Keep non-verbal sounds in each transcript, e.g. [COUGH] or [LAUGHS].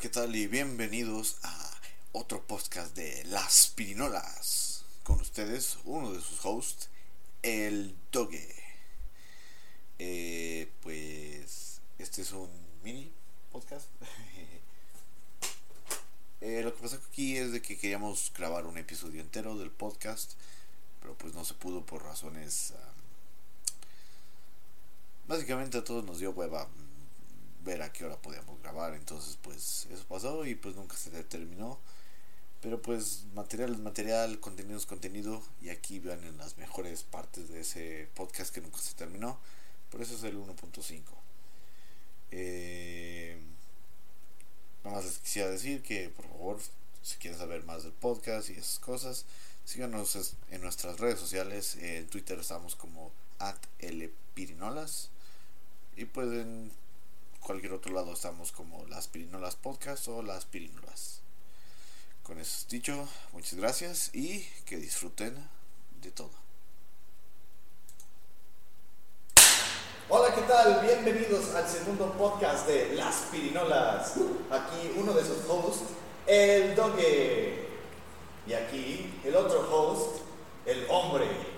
¿qué tal? Y bienvenidos a otro podcast de Las Pirinolas. Con ustedes, uno de sus hosts, el Doge. Eh, pues este es un mini podcast. [LAUGHS] Eh, lo que pasa aquí es de que queríamos grabar un episodio entero del podcast, pero pues no se pudo por razones... ah, básicamente a todos nos dio hueva ver a qué hora podíamos grabar, entonces pues eso pasó y pues nunca se terminó. Pero pues material es material, contenido es contenido y aquí vean en las mejores partes de ese podcast que nunca se terminó. Por eso es el 1.5. Eh, nada más les quisiera decir que por favor, si quieren saber más del podcast y esas cosas, síganos en nuestras redes sociales. En Twitter estamos como at lpirinolas. Y pues en cualquier otro lado estamos como las Pirinolas Podcast o las Pirinolas. Con eso dicho, muchas gracias y que disfruten de todo. Hola, ¿qué tal? Bienvenidos al segundo podcast de Las Pirinolas. Aquí uno de sus hosts, el Doge. Y aquí el otro host, el hombre.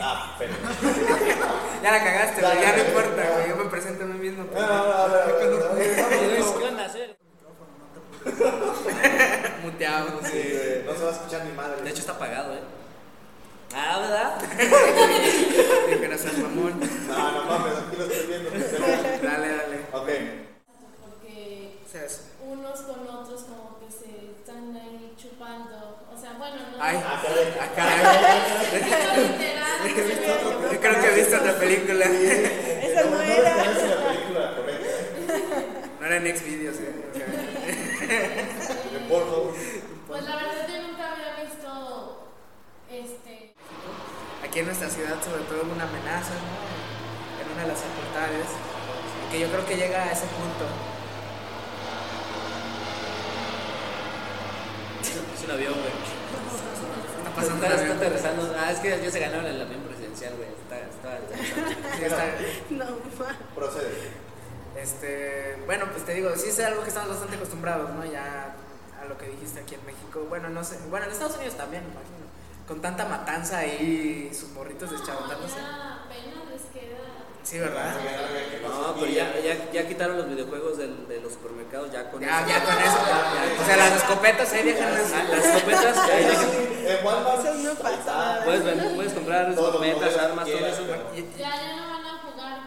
Ah, pero. [LAUGHS] Ya la cagaste, Ya, güey, ya ya, no importa, güey. Yo me presento a mí mismo. No, no, no, ¿qué onda a hacer? [LAUGHS] Muteado, no Sí, güey, no se va a escuchar ni madre. De hecho está apagado, ¿eh? Ah, ¿verdad? [LAUGHS] Dije, no seas mamón. No, no mames, aquí lo estoy viendo. Dale, dale. Ok. porque O sea, es- unos con otros como que se están ahí chupando. O sea, bueno, no Ay, Ah, caray. Yo creo que he visto otra película. Esa no era. Esa es la película correcta. No era en Xvideos, eh. O sea. Pues la verdad yo nunca había visto este aquí en nuestra ciudad, sobre todo, una amenaza, ¿no? En una de las facultades. Que yo creo que llega a ese punto. Es un avión, pasando Está, está aterrizando. Ah, es que ya se ganaron el avión presidencial, güey. Está, está está- Procede. Este, bueno, pues te digo, sí es algo que estamos bastante acostumbrados, ¿no? Ya a lo que dijiste aquí en México. Bueno, no sé, bueno, en Estados Unidos también, me imagino. Con tanta matanza ahí, sus morritos no, deschabotándose. ya apenas les queda Sí, ¿verdad? No, pero ya, ya, ya quitaron los videojuegos del- de los supermercados, ya con Ya, eso. ya con eso. ya. O sea, las escopetas ahí dejan las. Las escopetas, [LAUGHS] ahí dejan- En Walmart. No pasa puedes, puedes comprar escopetas, armas, todo eso. ya ya no van a jugar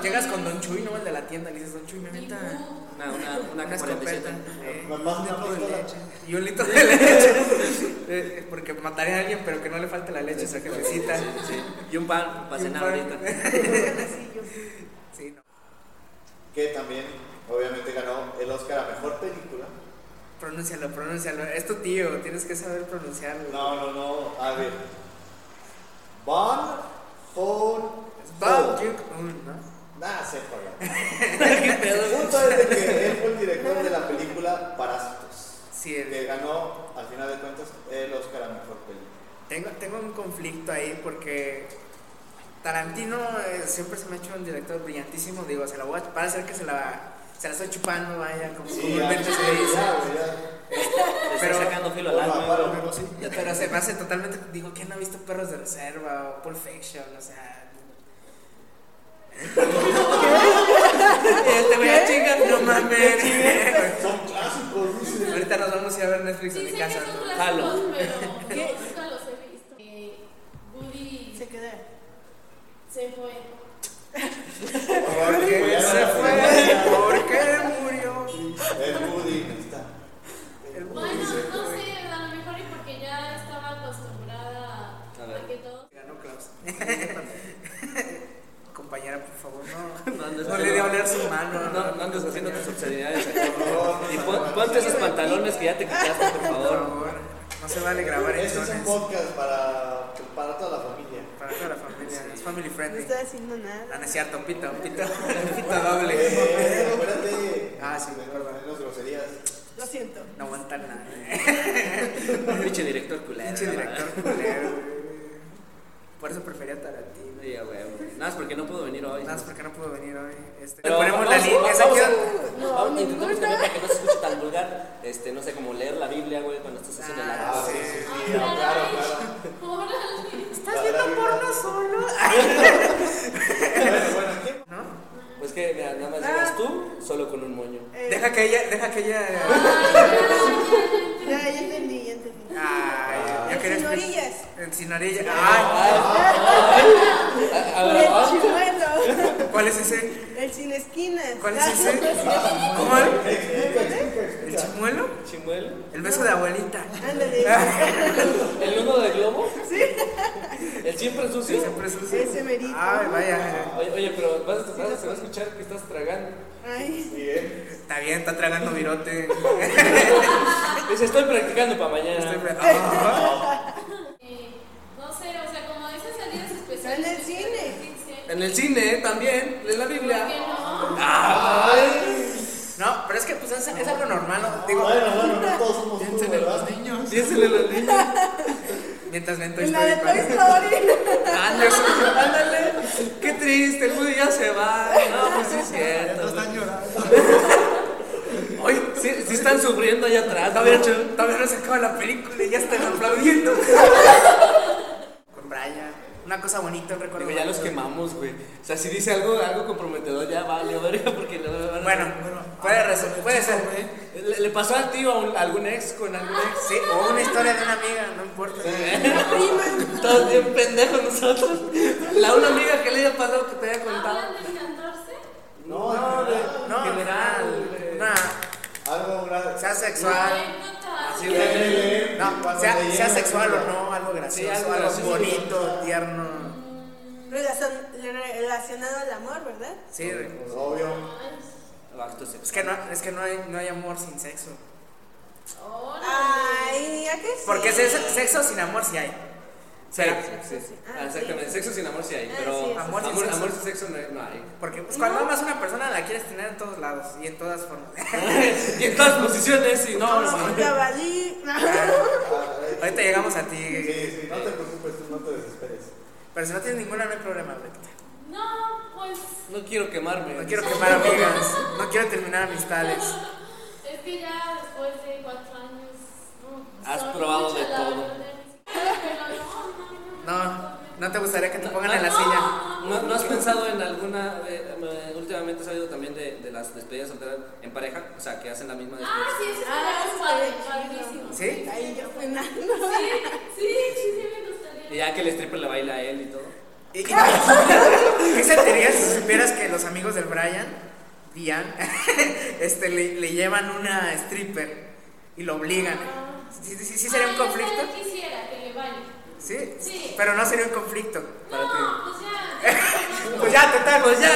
llegas con Don Chuy, ¿no? El de la tienda, le dices, Don Chuy, me bu. Una, una, una, Una escopeta. Mamá, un litro de leche. Y un litro de [LAUGHS] leche. Eh, Porque mataría a alguien, pero que no le falte la leche a esa jefecita. Sí. Y un pan para cenar ahorita. [LAUGHS] Sí, no. Que también, obviamente, ganó el Oscar a mejor película. Pronúncialo, pronúncialo. Es tu tío, tienes que saber pronunciarlo. No, no, no. A ver. Van Bao Yuk-un, ¿no? Nah, se [LAUGHS] El punto es de que él fue el director de la película Parásitos. Sí, el- Que ganó, al final de cuentas, el Oscar a mejor película. tengo, tengo un conflicto ahí porque Tarantino eh, siempre se me ha hecho un director brillantísimo. Digo, se la voy a para hacer que se la, se la estoy chupando, vaya, como Sí, comúnmente ya, se dice. ya, güey, ya. Le Pero- está sacando filo al alma. Pero se me hace totalmente. Digo, ¿quién no ha visto Perros de Reserva o Pulp Fiction? O sea. Te voy a chingar, no mames. Son clásicos, dice. Ahorita nos vamos a ir a ver Netflix Sí en mi casa. ¿no? Jalo. nunca los he visto. Eh, Woody Se queda. se fue. ¿Por qué se fue? ¿Por qué murió? El Woody. ahí está. El Bueno, Woody se no fue. sé, a lo mejor y porque ya estaba acostumbrada A que todos Ganó Klaus. Compañera, por favor, no. [LAUGHS] No andes No le dé a oler su mano. No, no andes haciendo tus obscenidades. No, [LAUGHS] Y no, pon- no, no, ponte no, esos no, pantalones que ya te quitaste, por Por favor. No se vale grabar en Este es un podcast para, para toda la familia. Para toda la familia. Es family No friendly. estoy haciendo Ah, no nada. es cierto, pito, pito, [LAUGHS] pito doble. Eh, espérate. Ah, sí, me perdón. menos groserías. Lo siento. No aguantan nada. Pinche director culero. Pinche no director culero. Por eso prefería Tarantino. Sí, a huevo. Nada más porque no puedo venir hoy. Nada más porque no puedo venir hoy. Este, Pero ponemos vamos- la línea. vamos que- Vamos intentamos también para que no se escuche tan vulgar, este, no sé, como leer la Biblia, güey, cuando estás haciendo el Ah, sí, sí, sí, claro, claro. ¿Estás viendo porno solo? Bueno, bueno, ¿quién? ¿No? Pues que, mira, nada más llegas tú, solo con un moño. Eh, Deja que ella, deja que ella. Ándale. [LAUGHS] ¿El nudo de globo? Sí. ¿El siempre sucio? Siempre sucio. Ese merito. Ay, vaya. Oye, oye, pero vas, a- se va a escuchar que estás tragando. Ay. Bien. Está bien, está tragando virote. [LAUGHS] Estoy practicando para mañana. Estoy pre- Ah. [LAUGHS] Eh, no sé, o sea, como esas salidas especiales. En el cine. En el cine también, lee la ¿Por Biblia. qué no? Pero es algo normal, ¿no? Digo, Bueno, bueno, no [LAUGHS] todos somos los niños. Piénsenle los niños. [LAUGHS] Mientras ven Toy En la de Story. Toy Story. Ándale, ándale. Qué triste, el Woody ya se va. No, pues sí es cierto. güey. [LAUGHS] Oye, Sí, sí están sufriendo allá atrás. todavía, todavía no se acaba la película y ya están aplaudiendo. Una cosa bonita, un recuerdo. Digo, ya los quemamos, güey. O sea, si dice algo, algo comprometedor, ya vale, verga, [LAUGHS] porque le van a- Bueno, puede, resol- puede ser. ¿Le, le pasó a ti o a, un- a algún ex con algún ex? Sí, o una historia de una amiga, no importa. [LAUGHS] Todos bien pendejos nosotros. La una amiga que le haya pasado que te haya contado. ¿Hablan del 14? No, No, de, no, general. Una, Algo grave. sea sexual. No, sea, sexual o no, algo gracioso, Sí, algo algo, gracioso. bonito, tierno. Relacion- Relacionado al amor, ¿verdad? Sí, Obvio. Es que no, es que no hay, no hay amor sin sexo. Órale. Ay, ¿a qué sí? Porque sexo, sexo sin amor sí hay. Sí, sí, sí. Ah, Ah, Exactamente, sí. sexo sin amor sí hay, Ah, pero sí, Amor sí. sin amor, sexo. amor sin sexo no, no hay. Porque pues, cuando amas a una persona la quieres tener en todos lados y en todas formas. [LAUGHS] y en todas posiciones, y no, no, Como no. jabalí. Ahorita llegamos a ti. Sí, sí, no te preocupes, tú no te desesperes. Pero si no tienes ninguna, no hay problema. güey. No, pues No quiero quemarme. No quiero quemar amigas, no quiero terminar amistades. es que ya después de cuatro años. No, Has probado de todo. verdad. Pero no, no, no. No, no te gustaría que te pongan en la silla. ¿No, no has pensado en alguna, eh, eh, últimamente he sabido también de, de las despedidas solteras en pareja, o sea, que hacen la misma Ah, despedida? sí, Ah, es padre, estaría chido. padrísimo. ¿Sí? Ahí yo penando. Sí, sí, sí, sí, me Y gustaría. ya que el stripper le baila a él y todo. ¿Y, y- [LAUGHS] qué sentirías si supieras que los amigos del Brian, Dian, [LAUGHS] este, le, le llevan una stripper y lo obligan? ¿Sí, sí, sí sería un Ah, yo conflicto? quisiera que le vaya. ¿Sí? Sí. Pero no sería un conflicto para ti. No, pues ya. Ya, total, pues ya.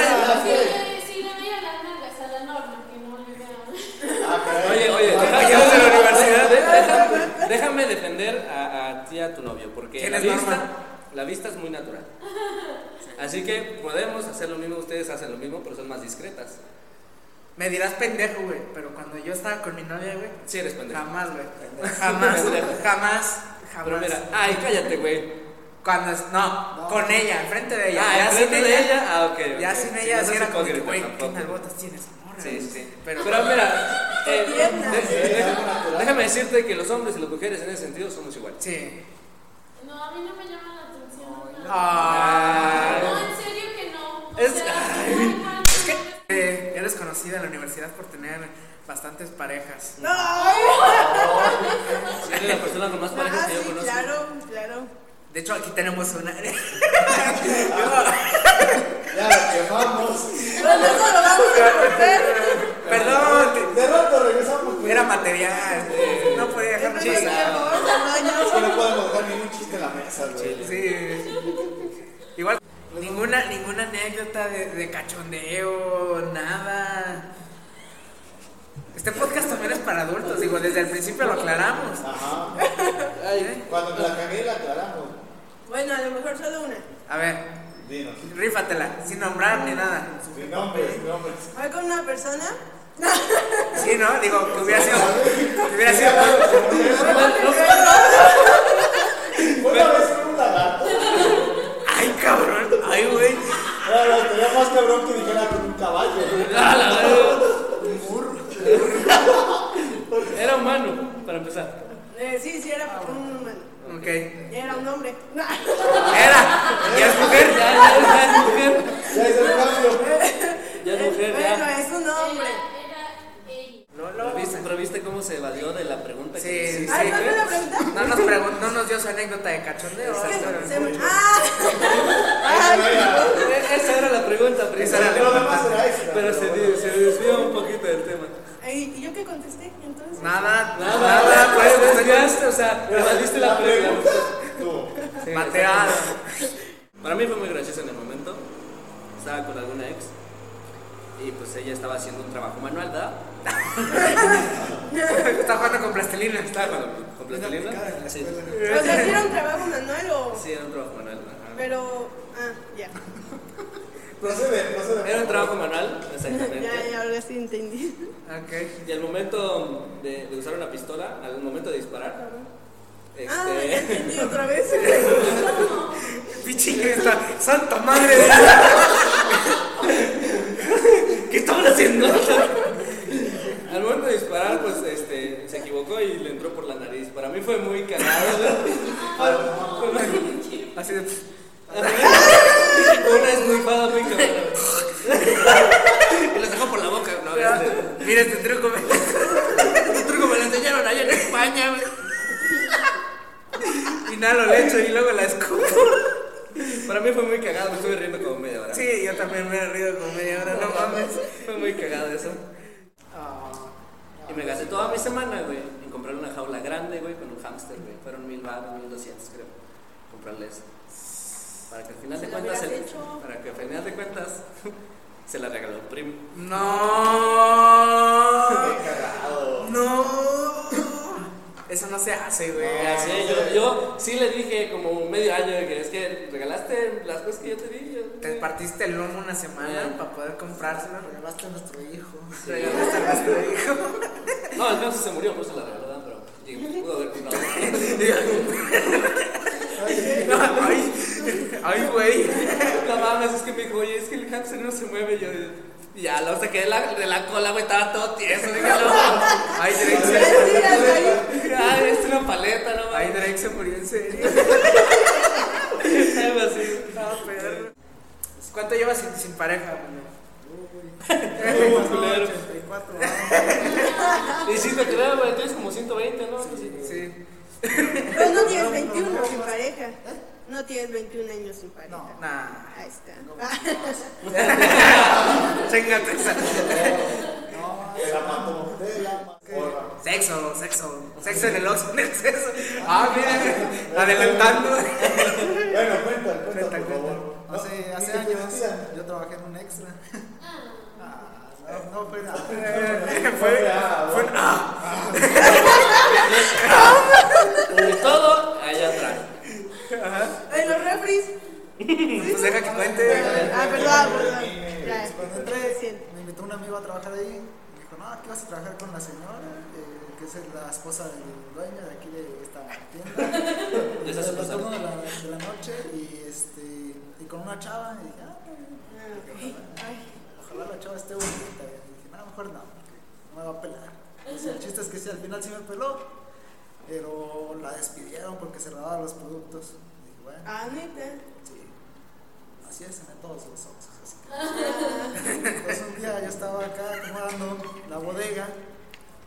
Si le, si le veía las nalgas a la norma, que no le vea. Ah. Oye, oye, Compañeros de la universidad. déjame, déjame defender a, a ti y a tu novio, porque ¿Quién la vista, la vista es muy natural. Así que podemos hacer lo mismo, ustedes hacen lo mismo, pero son más discretas. Me dirás pendejo, güey, pero cuando yo estaba con mi novia, güey, Sí eres pendejo. jamás, güey. Jamás, jamás, jamás. Pero mira, ay, cállate, güey. Cuando es, no, con ella, enfrente de ella. Ah, ya sin de ella, ah, ok. Ya sin ella, no sí seas era como que, güey, ¿qué nalgotas tienes, morra? Sí, sí, sí. Pero, Pero, mira, eh, déjame, déjame decirte que los hombres y las mujeres en ese sentido somos iguales. Sí. No, a mí no me llama la atención. no. Ah. No, en serio que no. O Es- sea, ay. no, Es que eh, eres conocida en la universidad por tener bastantes parejas. Ay, Si eres la persona con más parejas ah, que yo sí, conozco. claro, claro. De hecho, aquí tenemos una. [LAUGHS] Ya la quemamos. Eso lo vamos a cortar. Perdón, De rato regresamos. pues. era material. No podía dejar de no es que no podemos dejar ningún chiste en la mesa, güey. Sí. Igual, ninguna, ninguna anécdota de, de cachondeo, nada. Este podcast también es para adultos, digo, desde el principio lo aclaramos. Ajá. [LAUGHS] ¿Eh? Cuando la cagué la aclaramos. Bueno, a lo mejor solo una. A ver. Dinos. Rífatela, sin nombrar ni nada. Sin nombres, sin nombres. ¿Fue con una persona? sí, ¿no? Digo, que hubiera sido. Que hubiera sido. Ay, cabrón. Ay, güey. No, no, tenía más cabrón que dijera con un caballo. [LAUGHS] Un burro. Era humano, para empezar. Eh, sí, sí, era un humano. Ok. Era un hombre. Era. ¿Ya es mujer? ya, ya, ya es mujer. Ya es el cambio. Ya es mujer, Bueno, ya. es un hombre. Era, era ella. No, Pero viste, pero viste cómo se evadió de la pregunta Sí, que sí. hiciste? Ah, ¿no me la pregunta? No nos, pregun- no nos dio su anécdota de cachondeo. Es que pero- se me- ¡Ah! Ay, no era. Eh, Esa era la pregunta Esa principal. era la Lo demás era extra. Pero se, di- se desvió un poquito del tema. Ay, ¿Y yo qué contesté? Entonces. Nada, Nada, nada, pues pues, desviaste, o sea, evadiste la pregunta. Tú. Sí, Mateado. Para mí fue muy gracioso en el momento. Estaba con alguna ex y pues ella estaba haciendo un trabajo manual, ¿verdad? [LAUGHS] Está jugando con plastilina. Estaba con, con plastilina. Sí. O sea, ¿sí era un trabajo manual o.? Sí, era un trabajo manual. ajá. Pero. Ah, ya. Procede, procede. Era un trabajo manual, exactamente. Ya, ya, ahora sí entendí. Ok. Y al momento de, de usar una pistola, al momento de disparar, Ah, ya este, entendí otra [LAUGHS] vez. [LAUGHS] Pinche Cristo, santa madre de [LAUGHS] ¿qué estaban haciendo? al momento de disparar, pues este, se equivocó y le entró por la nariz. Para mí fue muy cagado, güey. Así de. Una esnifada muy cabrón. y los dejó por la boca. No, este, Mira este truco, me- este truco me lo enseñaron allá en España, güey. Inhalo leche y luego la escupo. Para mí fue muy cagado, me estuve riendo como media hora. Sí, yo también me he rido como media hora, no mames. Fue muy cagado eso. Ah, Y me gasté toda mi semana, güey, en comprar una jaula grande, güey, con un hámster, güey. Fueron mil baros, mil doscientos, creo. Comprarle eso. Para que al final de cuentas, el- hecho. para que al final de cuentas, [LAUGHS] se la regaló un primo. No. Eso no se hace, güey. Yo, yo sí le dije como medio año de que es que regalaste las cosas que yo te di. yo- Te partiste el lomo una semana para poder comprárselo. Regalaste a nuestro hijo. Regalaste a nuestro hijo. No, el mío sí se murió, no se la regaló, ¿verdad? pero digo, pudo haber comprado. No, ay, ay, güey. No mames, es que me dijo, oye, es que el hámster no se mueve. Yo, ya, lo saqué de la, de la cola, güey, estaba todo tieso. Dije, no, [LAUGHS] Ay, Drake Sí, se, ahí. ay, es una paleta, no ay. Drake se murió en serio. [LAUGHS] Algo así. No, perro. ¿Cuánto llevas sin, sin pareja, güey? Uy, culero. 84 años. Y sí te creo, güey, tienes como 120, ¿no? Sí. Sí. Pero no tienes 21 sin pareja. No tienes 21 años sin pareja. No. Nah. Ahí está. [LAUGHS] [LAUGHS] Chingate esa. No. Sexo, sexo. Sexo en el Oxxo en exceso. Ah, mira. Adelantando. Bueno, cuenta, cuenta, Cuenta, por favor. hace, No, hace años yo trabajé en un extra. Ah, Ah, no, no fue nada. [LAUGHS] Fue. Ah, Fue. [LAUGHS] Pues deja que cuente. Ah, perdón, perdón. Ya, Cuando entré, me invitó un amigo a trabajar ahí. Me dijo, no, aquí vas a trabajar con la señora, eh, que es la esposa del dueño de aquí de esta tienda. [LAUGHS] De esa turno de la, de la noche y, este, y con una chava. Y dije, ah, Ay, ojalá la chava esté bonita. Y dije, no, mejor no, porque no me va a pelar. O sea, el chiste es que sí, al final sí me peló, pero la despidieron porque cerraba los productos. Bueno, ah, neta. sí, así es en todos los ojos. Así que, pues un día yo estaba acá acomodando la bodega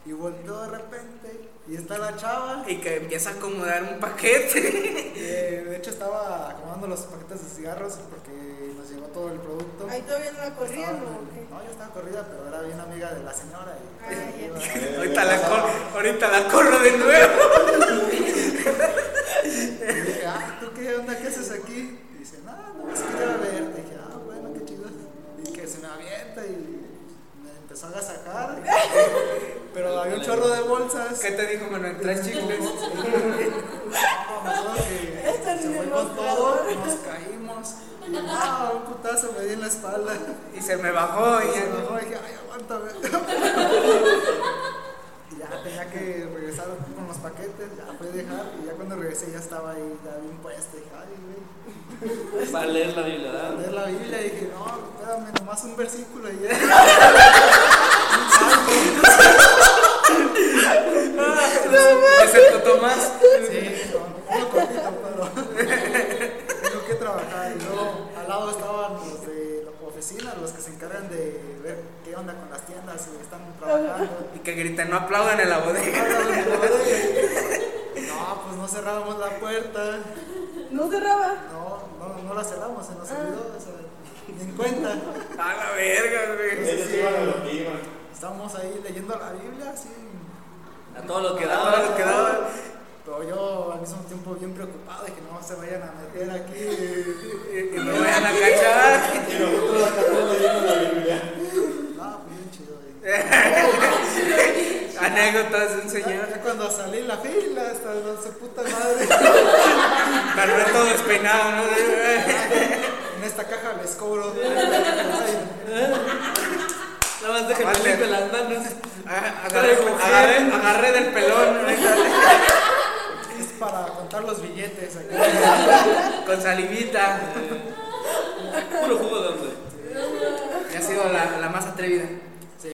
y volteó de repente y está la chava. Y que empieza a acomodar un paquete. [LAUGHS] Eh, de hecho estaba acomodando los paquetes de cigarros porque nos llegó todo el producto. Ahí todavía no la Estaba corrieron, en el- ¿o qué? No, yo estaba corrida, pero era bien amiga de la señora. Y, Ah, ya. iba- Ahorita la, corro, ahorita la corro de nuevo. y dije, ah, ¿tú qué aquí? Y dice, no, no, que quería ver. Y dije, ah, bueno, qué chido. Y que se me avienta y me empezó a agasajar. [LAUGHS] Pero había un chorro de bolsas. ¿Qué te dijo, Manuel? ¿Traes chicles? Me se fue con todo, nos caímos. Y ah, un putazo me di en la espalda. Y se me bajó y se ya. bajó y dije, ay, aguántame. Tenía que regresar con los paquetes, ya fui a dejar. Y ya cuando regresé ya estaba ahí, ya bien puesto. Dije, ay, güey. Para leer la Biblia, ¿verdad? Leer la Biblia y dije, no, espérame, nomás un versículo y ya. [LAUGHS] con las tiendas y están trabajando. [LAUGHS] Y que griten, no aplaudan en la bodega. [LAUGHS] No, pues no cerrábamos la puerta. No cerraba. No, no, no la cerramos, se nos olvidó, o sea, ni en cuenta. [LAUGHS] A la verga, güey. Ellos iban a lo que iban. Estábamos ahí leyendo la Biblia, así. A todo lo que A daba. todo lo que daba. Pero yo al mismo tiempo bien preocupado de que no se vayan a meter aquí. Y me vayan a cachar. Y nosotros acá leyendo la Biblia. Chido. [LAUGHS] Anécdotas de un señor. Ya cuando salí en la fila, hasta no se puta madre. Carmen todo despeinado, ¿no? En esta caja les cobro. Nada más déjenme limpio las manos. Agarré, agarré, agarré del pelón Es para contar los billetes aquí. con salivita. Puro jugo de hombre. Y ha sido la, la más atrevida.